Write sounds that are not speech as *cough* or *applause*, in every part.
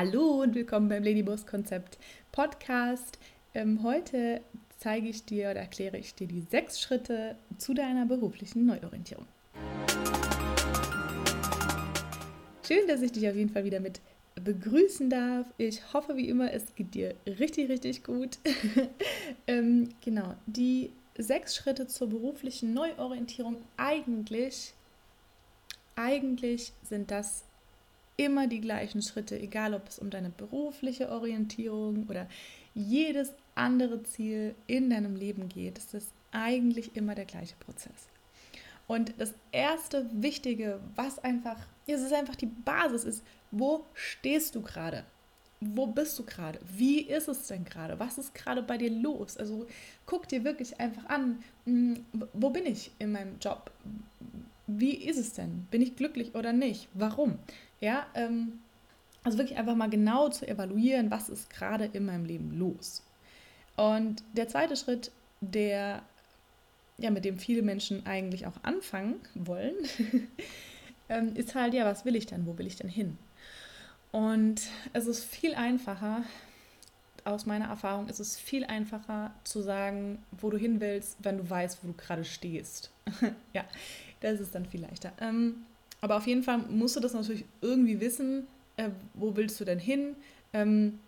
Hallo und willkommen beim Ladyboss Konzept Podcast. Ähm, heute zeige ich dir oder erkläre ich dir die sechs Schritte zu deiner beruflichen Neuorientierung. Schön, dass ich dich auf jeden Fall wieder mit begrüßen darf. Ich hoffe, wie immer, es geht dir richtig, richtig gut. *laughs* ähm, genau, die sechs Schritte zur beruflichen Neuorientierung eigentlich, eigentlich sind das immer die gleichen Schritte, egal ob es um deine berufliche Orientierung oder jedes andere Ziel in deinem Leben geht, ist es eigentlich immer der gleiche Prozess. Und das erste Wichtige, was einfach, es ist einfach die Basis, ist, wo stehst du gerade? Wo bist du gerade? Wie ist es denn gerade? Was ist gerade bei dir los? Also guck dir wirklich einfach an, hm, wo bin ich in meinem Job? Wie ist es denn? Bin ich glücklich oder nicht? Warum? Ja, ähm, also wirklich einfach mal genau zu evaluieren, was ist gerade in meinem Leben los. Und der zweite Schritt, der ja, mit dem viele Menschen eigentlich auch anfangen wollen, *laughs* ähm, ist halt, ja, was will ich denn? Wo will ich denn hin? Und es ist viel einfacher, aus meiner Erfahrung ist es viel einfacher zu sagen, wo du hin willst, wenn du weißt, wo du gerade stehst. *laughs* ja, das ist dann viel leichter. Ähm, aber auf jeden Fall musst du das natürlich irgendwie wissen, äh, wo willst du denn hin, ähm,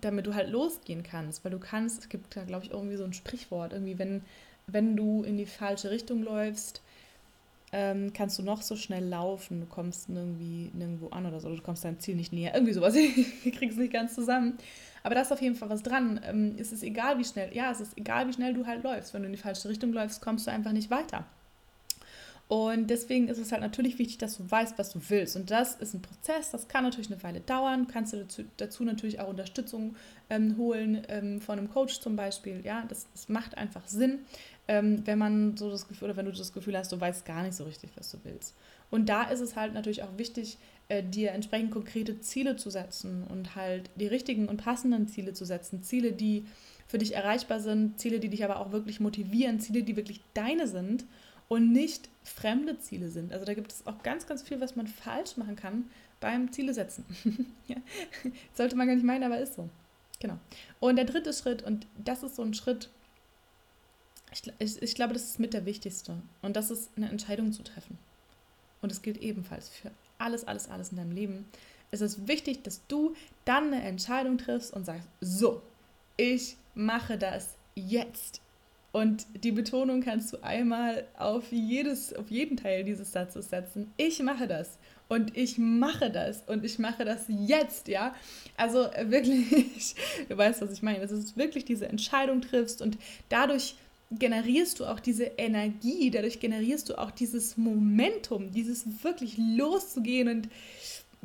damit du halt losgehen kannst. Weil du kannst, es gibt da, glaube ich, irgendwie so ein Sprichwort, irgendwie, wenn, wenn du in die falsche Richtung läufst, ähm, kannst du noch so schnell laufen, du kommst irgendwie nirgendwo an oder so, du kommst deinem Ziel nicht näher. Irgendwie sowas, *laughs* ich krieg's nicht ganz zusammen. Aber da ist auf jeden Fall was dran. Ähm, es ist egal, wie schnell, ja, es ist egal, wie schnell du halt läufst. Wenn du in die falsche Richtung läufst, kommst du einfach nicht weiter. Und deswegen ist es halt natürlich wichtig, dass du weißt, was du willst. Und das ist ein Prozess, das kann natürlich eine Weile dauern. Kannst du dazu, dazu natürlich auch Unterstützung ähm, holen ähm, von einem Coach zum Beispiel. Ja, das, das macht einfach Sinn, ähm, wenn man so das Gefühl oder wenn du das Gefühl hast, du weißt gar nicht so richtig, was du willst. Und da ist es halt natürlich auch wichtig, äh, dir entsprechend konkrete Ziele zu setzen und halt die richtigen und passenden Ziele zu setzen. Ziele, die für dich erreichbar sind, Ziele, die dich aber auch wirklich motivieren, Ziele, die wirklich deine sind und nicht fremde Ziele sind. Also da gibt es auch ganz, ganz viel, was man falsch machen kann beim Ziele setzen. *laughs* ja. Sollte man gar nicht meinen, aber ist so. Genau. Und der dritte Schritt, und das ist so ein Schritt, ich, ich, ich glaube, das ist mit der wichtigste. Und das ist eine Entscheidung zu treffen. Und es gilt ebenfalls für alles, alles, alles in deinem Leben. Es ist wichtig, dass du dann eine Entscheidung triffst und sagst, so, ich mache das jetzt. Und die Betonung kannst du einmal auf, jedes, auf jeden Teil dieses Satzes setzen. Ich mache das. Und ich mache das. Und ich mache das jetzt, ja. Also äh, wirklich, *laughs* du weißt, was ich meine. Dass du wirklich diese Entscheidung triffst und dadurch generierst du auch diese Energie, dadurch generierst du auch dieses Momentum, dieses wirklich loszugehen und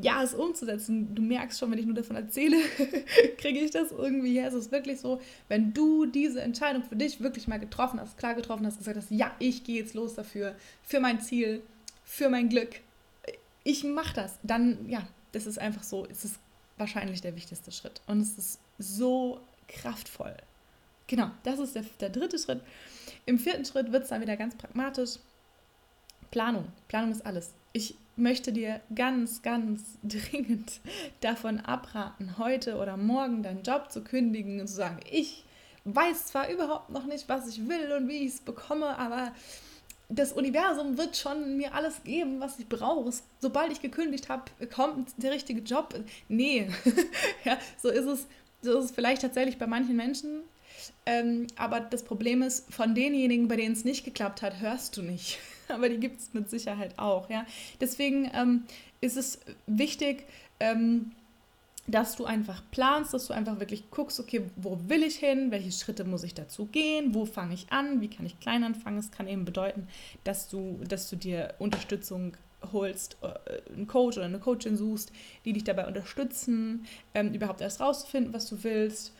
ja, es umzusetzen. Du merkst schon, wenn ich nur davon erzähle, *laughs* kriege ich das irgendwie her. Es ist wirklich so, wenn du diese Entscheidung für dich wirklich mal getroffen hast, klar getroffen hast, gesagt hast, ja, ich gehe jetzt los dafür, für mein Ziel, für mein Glück, ich mache das, dann, ja, das ist einfach so, es ist wahrscheinlich der wichtigste Schritt. Und es ist so kraftvoll. Genau, das ist der, der dritte Schritt. Im vierten Schritt wird es dann wieder ganz pragmatisch. Planung. Planung ist alles. Ich möchte dir ganz, ganz *laughs* dringend davon abraten, heute oder morgen deinen Job zu kündigen und zu sagen, ich weiß zwar überhaupt noch nicht, was ich will und wie ich es bekomme, aber das Universum wird schon mir alles geben, was ich brauche. Sobald ich gekündigt habe, kommt der richtige Job. Nee, *laughs* ja, so ist es. So ist es vielleicht tatsächlich bei manchen Menschen. Ähm, aber das Problem ist, von denjenigen, bei denen es nicht geklappt hat, hörst du nicht. *laughs* aber die gibt es mit Sicherheit auch. Ja? Deswegen ähm, ist es wichtig, ähm, dass du einfach planst, dass du einfach wirklich guckst, okay, wo will ich hin, welche Schritte muss ich dazu gehen, wo fange ich an, wie kann ich klein anfangen. Es kann eben bedeuten, dass du, dass du dir Unterstützung holst, äh, einen Coach oder eine Coachin suchst, die dich dabei unterstützen, ähm, überhaupt erst rauszufinden, was du willst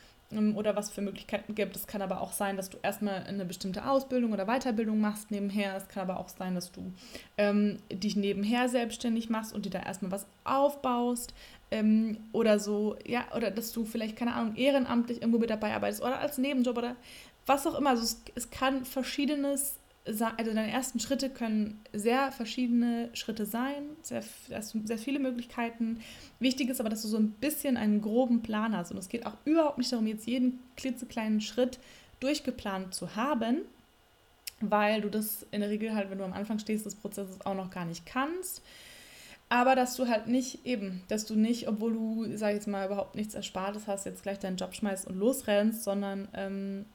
oder was für Möglichkeiten gibt. Es kann aber auch sein, dass du erstmal eine bestimmte Ausbildung oder Weiterbildung machst nebenher. Es kann aber auch sein, dass du ähm, dich nebenher selbstständig machst und dir da erstmal was aufbaust. Ähm, oder so, ja, oder dass du vielleicht, keine Ahnung, ehrenamtlich irgendwo mit dabei arbeitest oder als Nebenjob oder was auch immer. Also es, es kann verschiedenes also deine ersten Schritte können sehr verschiedene Schritte sein, sehr, sehr viele Möglichkeiten. Wichtig ist aber, dass du so ein bisschen einen groben Plan hast. Und es geht auch überhaupt nicht darum, jetzt jeden klitzekleinen Schritt durchgeplant zu haben, weil du das in der Regel halt, wenn du am Anfang stehst des Prozesses, auch noch gar nicht kannst. Aber dass du halt nicht eben, dass du nicht, obwohl du, sag ich jetzt mal, überhaupt nichts Erspartes hast, jetzt gleich deinen Job schmeißt und losrennst, sondern ähm,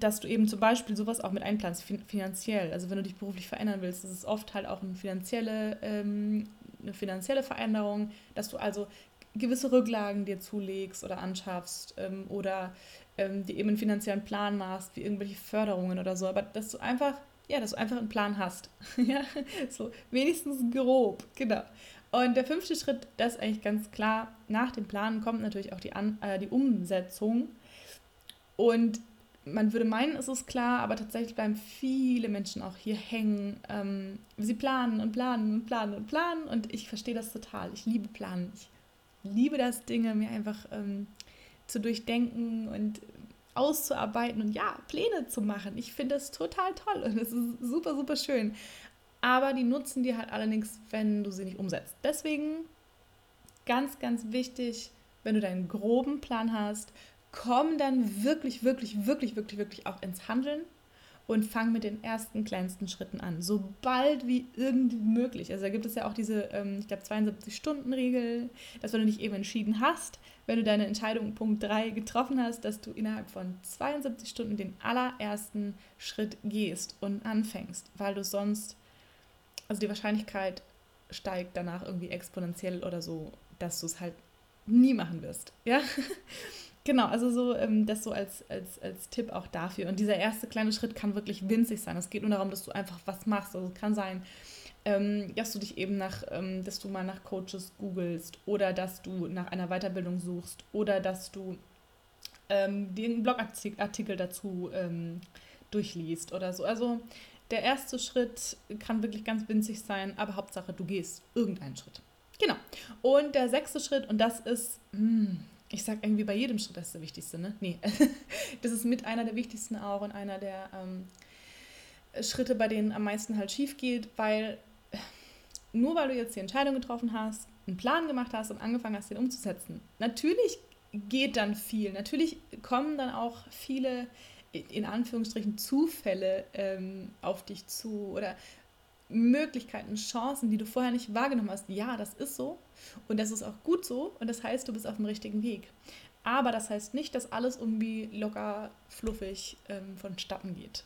dass du eben zum Beispiel sowas auch mit einplanst, finanziell. Also wenn du dich beruflich verändern willst, ist es oft halt auch eine finanzielle, ähm, eine finanzielle Veränderung, dass du also gewisse Rücklagen dir zulegst oder anschaffst ähm, oder ähm, dir eben einen finanziellen Plan machst, wie irgendwelche Förderungen oder so. Aber dass du einfach, ja, dass du einfach einen Plan hast. *laughs* ja, so wenigstens grob, genau. Und der fünfte Schritt, das ist eigentlich ganz klar, nach dem Plan kommt natürlich auch die, An äh, die Umsetzung. Und man würde meinen, es ist klar, aber tatsächlich bleiben viele Menschen auch hier hängen. Ähm, sie planen und planen und planen und planen und ich verstehe das total. Ich liebe Planen. Ich liebe das, Dinge mir einfach ähm, zu durchdenken und auszuarbeiten und ja, Pläne zu machen. Ich finde das total toll und es ist super, super schön. Aber die nutzen dir halt allerdings, wenn du sie nicht umsetzt. Deswegen ganz, ganz wichtig, wenn du deinen groben Plan hast, komm dann wirklich, wirklich, wirklich, wirklich, wirklich auch ins Handeln und fang mit den ersten kleinsten Schritten an, sobald wie irgendwie möglich. Also da gibt es ja auch diese, ähm, ich glaube, 72-Stunden-Regel, dass wenn du dich eben entschieden hast, wenn du deine Entscheidung Punkt 3 getroffen hast, dass du innerhalb von 72 Stunden den allerersten Schritt gehst und anfängst, weil du sonst, also die Wahrscheinlichkeit steigt danach irgendwie exponentiell oder so, dass du es halt nie machen wirst. Ja? Genau, also so, ähm, das so als, als, als Tipp auch dafür. Und dieser erste kleine Schritt kann wirklich winzig sein. Es geht nur darum, dass du einfach was machst. Also es kann sein, ähm, dass du dich eben nach, ähm, dass du mal nach Coaches googelst oder dass du nach einer Weiterbildung suchst oder dass du ähm, den Blogartikel dazu ähm, durchliest oder so. Also der erste Schritt kann wirklich ganz winzig sein, aber Hauptsache, du gehst irgendeinen Schritt. Genau. Und der sechste Schritt, und das ist, mh, hm, ich sage irgendwie bei jedem Schritt, das ist der wichtigste, ne? Nee, *laughs* das ist mit einer der wichtigsten auch und einer der ähm, Schritte, bei denen am meisten halt schief geht, weil nur weil du jetzt die Entscheidung getroffen hast, einen Plan gemacht hast und angefangen hast, den umzusetzen, natürlich geht dann viel. Natürlich kommen dann auch viele, in Anführungsstrichen, Zufälle ähm, auf dich zu oder Möglichkeiten, Chancen, die du vorher nicht wahrgenommen hast. Ja, das ist so und das ist auch gut so und das heißt, du bist auf dem richtigen Weg. Aber das heißt nicht, dass alles irgendwie locker, fluffig ähm, vonstatten geht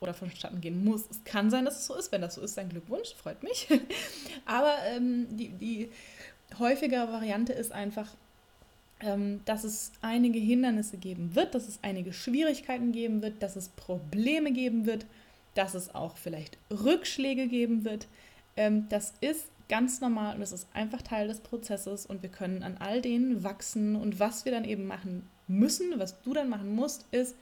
oder vonstatten gehen muss. Es kann sein, dass es so ist. Wenn das so ist, dann Glückwunsch, freut mich. *laughs* Aber ähm, die, die häufige Variante ist einfach, ähm, dass es einige Hindernisse geben wird, dass es einige Schwierigkeiten geben wird, dass es Probleme geben wird dass es auch vielleicht Rückschläge geben wird. Ähm, das ist ganz normal und es ist einfach Teil des Prozesses und wir können an all denen wachsen. Und was wir dann eben machen müssen, was du dann machen musst, ist,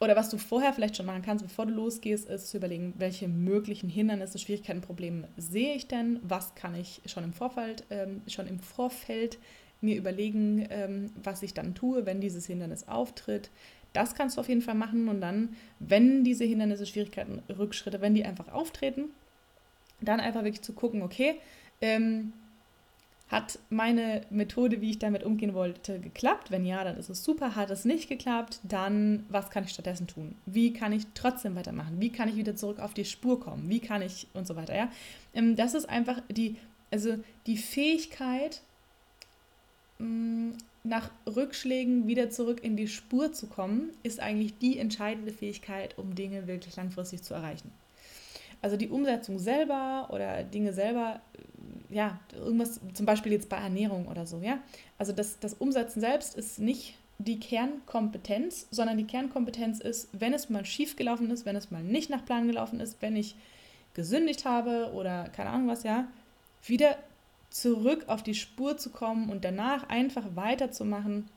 oder was du vorher vielleicht schon machen kannst, bevor du losgehst, ist zu überlegen, welche möglichen Hindernisse, Schwierigkeiten, Probleme sehe ich denn, was kann ich schon im Vorfeld, ähm, schon im Vorfeld mir überlegen, ähm, was ich dann tue, wenn dieses Hindernis auftritt, das kannst du auf jeden Fall machen und dann, wenn diese Hindernisse, Schwierigkeiten, Rückschritte, wenn die einfach auftreten, dann einfach wirklich zu gucken, okay, ähm, hat meine Methode, wie ich damit umgehen wollte, geklappt? Wenn ja, dann ist es super. Hat es nicht geklappt, dann was kann ich stattdessen tun? Wie kann ich trotzdem weitermachen? Wie kann ich wieder zurück auf die Spur kommen? Wie kann ich und so weiter? Ja, ähm, das ist einfach die, also die Fähigkeit, mm, nach Rückschlägen wieder zurück in die Spur zu kommen, ist eigentlich die entscheidende Fähigkeit, um Dinge wirklich langfristig zu erreichen. Also die Umsetzung selber oder Dinge selber, äh, ja, irgendwas, zum Beispiel jetzt bei Ernährung oder so, ja. Also das, das Umsetzen selbst ist nicht die Kernkompetenz, sondern die Kernkompetenz ist, wenn es mal schief gelaufen ist, wenn es mal nicht nach Plan gelaufen ist, wenn ich gesündigt habe oder keine Ahnung was, ja, wieder zurück auf die Spur zu kommen und danach einfach weiterzumachen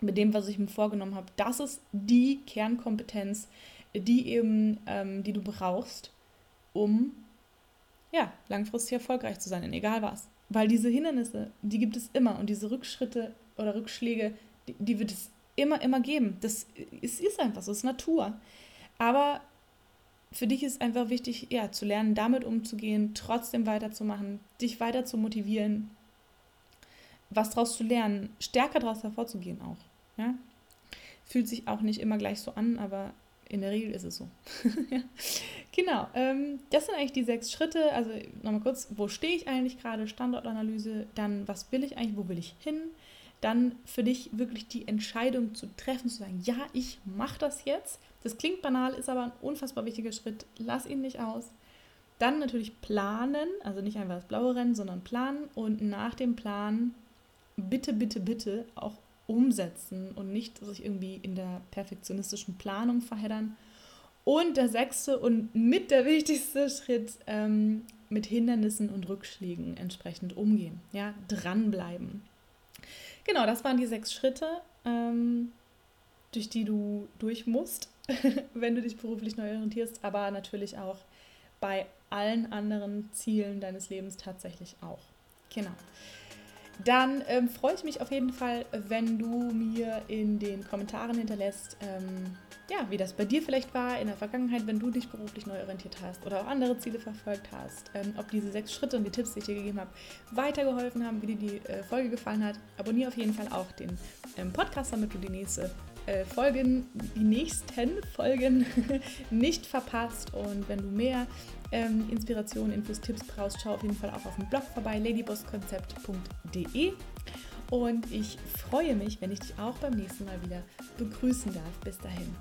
mit dem, was ich mir vorgenommen habe. Das ist die Kernkompetenz, die eben, ähm, die du brauchst, um ja, langfristig erfolgreich zu sein, in egal was. Weil diese Hindernisse, die gibt es immer und diese Rückschritte oder Rückschläge, die, die wird es immer, immer geben. Das ist, ist einfach so, ist Natur. Aber für dich ist einfach wichtig, ja, zu lernen, damit umzugehen, trotzdem weiterzumachen, dich weiter zu motivieren, was daraus zu lernen, stärker daraus hervorzugehen auch. Ja? Fühlt sich auch nicht immer gleich so an, aber in der Regel ist es so. *laughs* Genau, ähm, das sind eigentlich die sechs Schritte. Also nochmal kurz, wo stehe ich eigentlich gerade? Standortanalyse, dann was will ich eigentlich, wo will ich hin? Dann für dich wirklich die Entscheidung zu treffen, zu sagen, ja, ich mache das jetzt. Das klingt banal, ist aber ein unfassbar wichtiger Schritt. Lass ihn nicht aus. Dann natürlich planen, also nicht einfach das blaue Rennen, sondern planen und nach dem Plan bitte, bitte, bitte auch umsetzen und nicht sich irgendwie in der perfektionistischen Planung verheddern. Und der sechste und mit der wichtigste Schritt, ähm, mit Hindernissen und Rückschlägen entsprechend umgehen. Ja, dranbleiben. Genau, das waren die sechs Schritte, ähm, durch die du durch musst, *laughs* wenn du dich beruflich neu orientierst, aber natürlich auch bei allen anderen Zielen deines Lebens tatsächlich auch. Genau dann ähm, freue ich mich auf jeden Fall, wenn du mir in den Kommentaren hinterlässt, ähm, ja, wie das bei dir vielleicht war in der Vergangenheit, wenn du dich beruflich neu orientiert hast oder auch andere Ziele verfolgt hast, ähm, ob diese sechs Schritte und die Tipps, die ich dir gegeben habe, weitergeholfen haben, wie dir die äh, Folge gefallen hat. Abonniere auf jeden Fall auch den ähm, Podcast, damit du die nächste äh, Folgen, die nächsten Folgen *laughs* nicht verpasst. Und wenn du mehr ähm, Inspirationen, Infos, Tipps brauchst, schau auf jeden Fall auch auf dem Blog vorbei, ladybosskonzept.de. Und ich freue mich, wenn ich dich auch beim nächsten Mal wieder begrüßen darf. Bis dahin.